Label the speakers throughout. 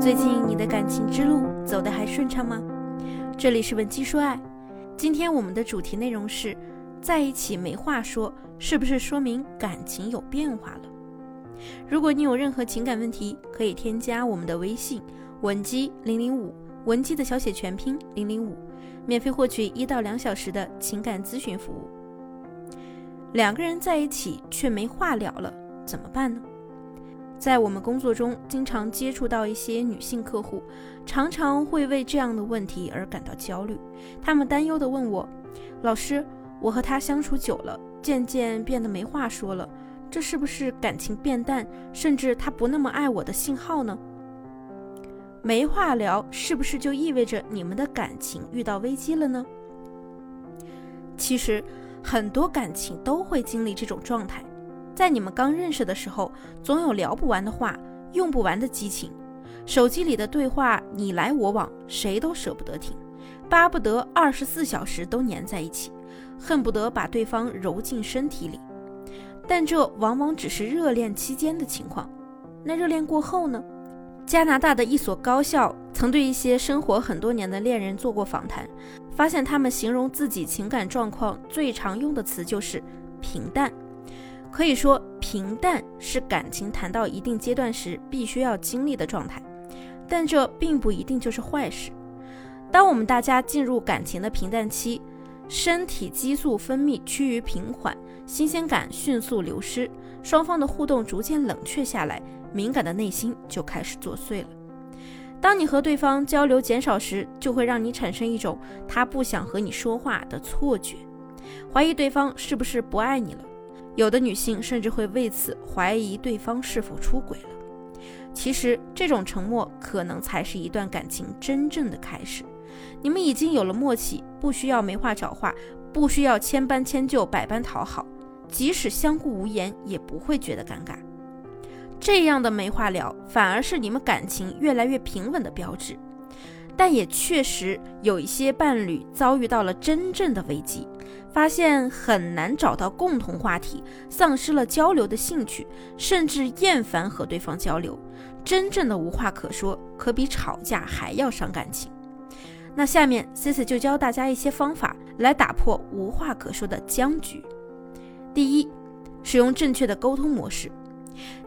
Speaker 1: 最近你的感情之路走得还顺畅吗？这里是文姬说爱，今天我们的主题内容是：在一起没话说，是不是说明感情有变化了？如果你有任何情感问题，可以添加我们的微信文姬零零五，文姬的小写全拼零零五，免费获取一到两小时的情感咨询服务。两个人在一起却没话聊了，怎么办呢？在我们工作中，经常接触到一些女性客户，常常会为这样的问题而感到焦虑。她们担忧地问我：“老师，我和他相处久了，渐渐变得没话说了，这是不是感情变淡，甚至他不那么爱我的信号呢？没话聊，是不是就意味着你们的感情遇到危机了呢？”其实，很多感情都会经历这种状态。在你们刚认识的时候，总有聊不完的话，用不完的激情，手机里的对话你来我往，谁都舍不得停，巴不得二十四小时都黏在一起，恨不得把对方揉进身体里。但这往往只是热恋期间的情况，那热恋过后呢？加拿大的一所高校曾对一些生活很多年的恋人做过访谈，发现他们形容自己情感状况最常用的词就是平淡。可以说，平淡是感情谈到一定阶段时必须要经历的状态，但这并不一定就是坏事。当我们大家进入感情的平淡期，身体激素分泌趋于平缓，新鲜感迅速流失，双方的互动逐渐冷却下来，敏感的内心就开始作祟了。当你和对方交流减少时，就会让你产生一种他不想和你说话的错觉，怀疑对方是不是不爱你了。有的女性甚至会为此怀疑对方是否出轨了。其实，这种沉默可能才是一段感情真正的开始。你们已经有了默契，不需要没话找话，不需要千般迁就、百般讨好，即使相顾无言，也不会觉得尴尬。这样的没话聊，反而是你们感情越来越平稳的标志。但也确实有一些伴侣遭遇到了真正的危机。发现很难找到共同话题，丧失了交流的兴趣，甚至厌烦和对方交流。真正的无话可说，可比吵架还要伤感情。那下面 c c 就教大家一些方法来打破无话可说的僵局。第一，使用正确的沟通模式。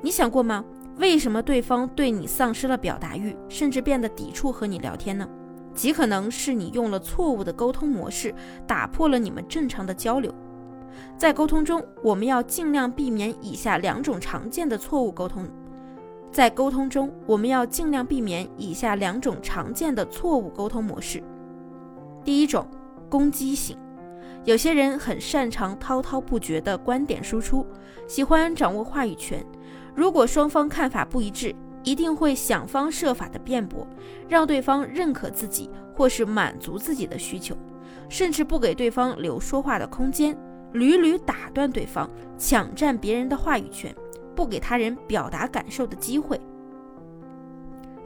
Speaker 1: 你想过吗？为什么对方对你丧失了表达欲，甚至变得抵触和你聊天呢？极可能是你用了错误的沟通模式，打破了你们正常的交流。在沟通中，我们要尽量避免以下两种常见的错误沟通。在沟通中，我们要尽量避免以下两种常见的错误沟通模式。第一种，攻击型。有些人很擅长滔滔不绝的观点输出，喜欢掌握话语权。如果双方看法不一致，一定会想方设法的辩驳，让对方认可自己，或是满足自己的需求，甚至不给对方留说话的空间，屡屡打断对方，抢占别人的话语权，不给他人表达感受的机会。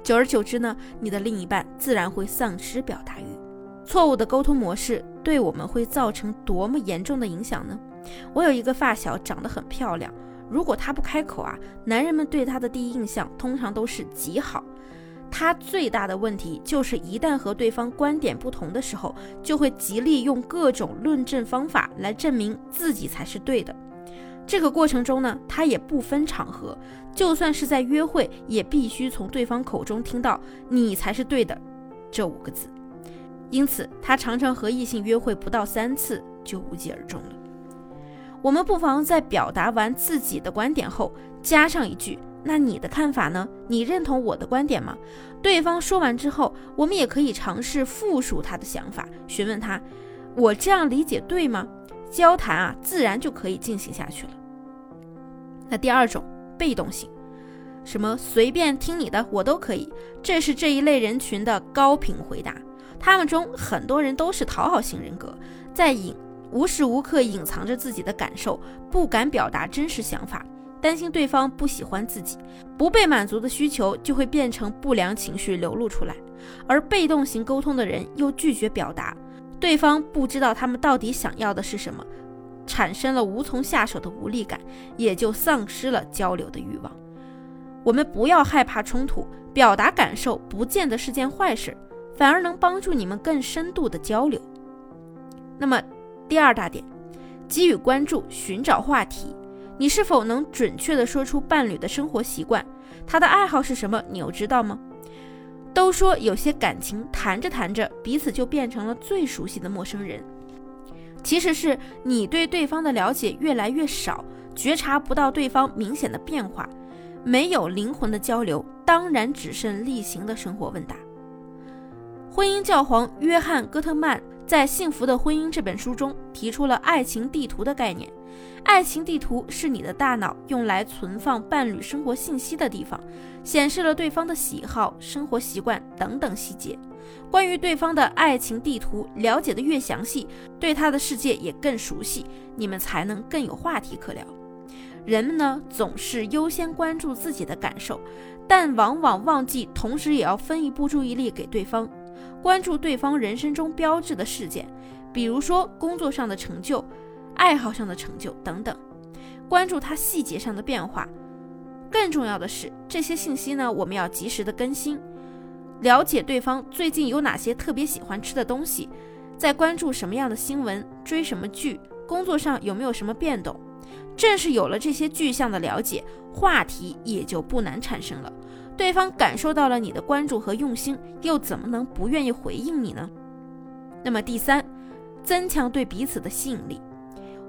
Speaker 1: 久而久之呢，你的另一半自然会丧失表达欲。错误的沟通模式对我们会造成多么严重的影响呢？我有一个发小，长得很漂亮。如果他不开口啊，男人们对他的第一印象通常都是极好。他最大的问题就是，一旦和对方观点不同的时候，就会极力用各种论证方法来证明自己才是对的。这个过程中呢，他也不分场合，就算是在约会，也必须从对方口中听到“你才是对的”这五个字。因此，他常常和异性约会不到三次就无疾而终了。我们不妨在表达完自己的观点后，加上一句：“那你的看法呢？你认同我的观点吗？”对方说完之后，我们也可以尝试复述他的想法，询问他：“我这样理解对吗？”交谈啊，自然就可以进行下去了。那第二种被动性，什么随便听你的，我都可以，这是这一类人群的高频回答。他们中很多人都是讨好型人格，在引。无时无刻隐藏着自己的感受，不敢表达真实想法，担心对方不喜欢自己，不被满足的需求就会变成不良情绪流露出来。而被动型沟通的人又拒绝表达，对方不知道他们到底想要的是什么，产生了无从下手的无力感，也就丧失了交流的欲望。我们不要害怕冲突，表达感受不见得是件坏事，反而能帮助你们更深度的交流。那么第二大点，给予关注，寻找话题。你是否能准确地说出伴侣的生活习惯？他的爱好是什么？你又知道吗？都说有些感情谈着谈着，彼此就变成了最熟悉的陌生人。其实是你对对方的了解越来越少，觉察不到对方明显的变化，没有灵魂的交流，当然只剩例行的生活问答。婚姻教皇约翰·戈特曼在《幸福的婚姻》这本书中提出了爱情地图的概念。爱情地图是你的大脑用来存放伴侣生活信息的地方，显示了对方的喜好、生活习惯等等细节。关于对方的爱情地图了解的越详细，对他的世界也更熟悉，你们才能更有话题可聊。人们呢总是优先关注自己的感受，但往往忘记同时也要分一步注意力给对方，关注对方人生中标志的事件，比如说工作上的成就。爱好上的成就等等，关注他细节上的变化。更重要的是，这些信息呢，我们要及时的更新，了解对方最近有哪些特别喜欢吃的东西，在关注什么样的新闻，追什么剧，工作上有没有什么变动。正是有了这些具象的了解，话题也就不难产生了。对方感受到了你的关注和用心，又怎么能不愿意回应你呢？那么第三，增强对彼此的吸引力。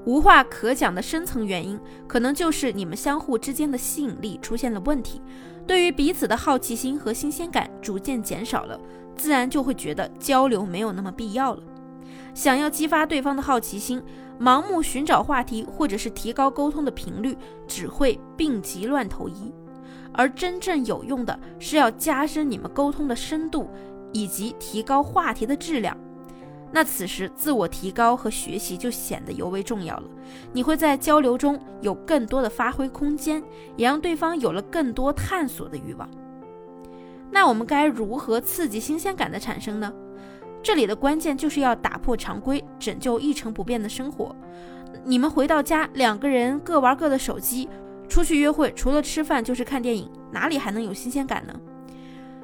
Speaker 1: 无话可讲的深层原因，可能就是你们相互之间的吸引力出现了问题，对于彼此的好奇心和新鲜感逐渐减少了，自然就会觉得交流没有那么必要了。想要激发对方的好奇心，盲目寻找话题或者是提高沟通的频率，只会病急乱投医。而真正有用的是要加深你们沟通的深度，以及提高话题的质量。那此时自我提高和学习就显得尤为重要了。你会在交流中有更多的发挥空间，也让对方有了更多探索的欲望。那我们该如何刺激新鲜感的产生呢？这里的关键就是要打破常规，拯救一成不变的生活。你们回到家，两个人各玩各的手机，出去约会除了吃饭就是看电影，哪里还能有新鲜感呢？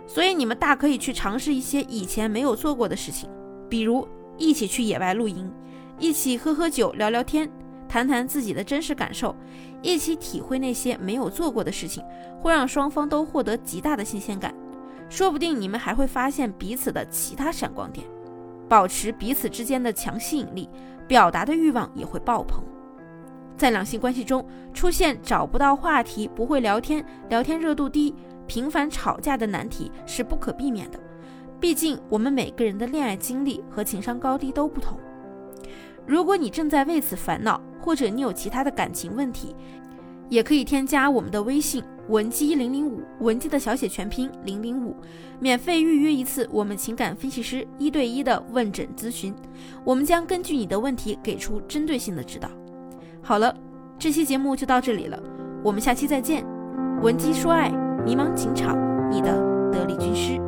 Speaker 1: 所以你们大可以去尝试一些以前没有做过的事情。比如一起去野外露营，一起喝喝酒、聊聊天，谈谈自己的真实感受，一起体会那些没有做过的事情，会让双方都获得极大的新鲜感。说不定你们还会发现彼此的其他闪光点，保持彼此之间的强吸引力，表达的欲望也会爆棚。在两性关系中出现找不到话题、不会聊天、聊天热度低、频繁吵架的难题是不可避免的。毕竟，我们每个人的恋爱经历和情商高低都不同。如果你正在为此烦恼，或者你有其他的感情问题，也可以添加我们的微信文姬零零五，文姬的小写全拼零零五，免费预约一次我们情感分析师一对一的问诊咨询，我们将根据你的问题给出针对性的指导。好了，这期节目就到这里了，我们下期再见。文姬说爱，迷茫情场，你的得力军师。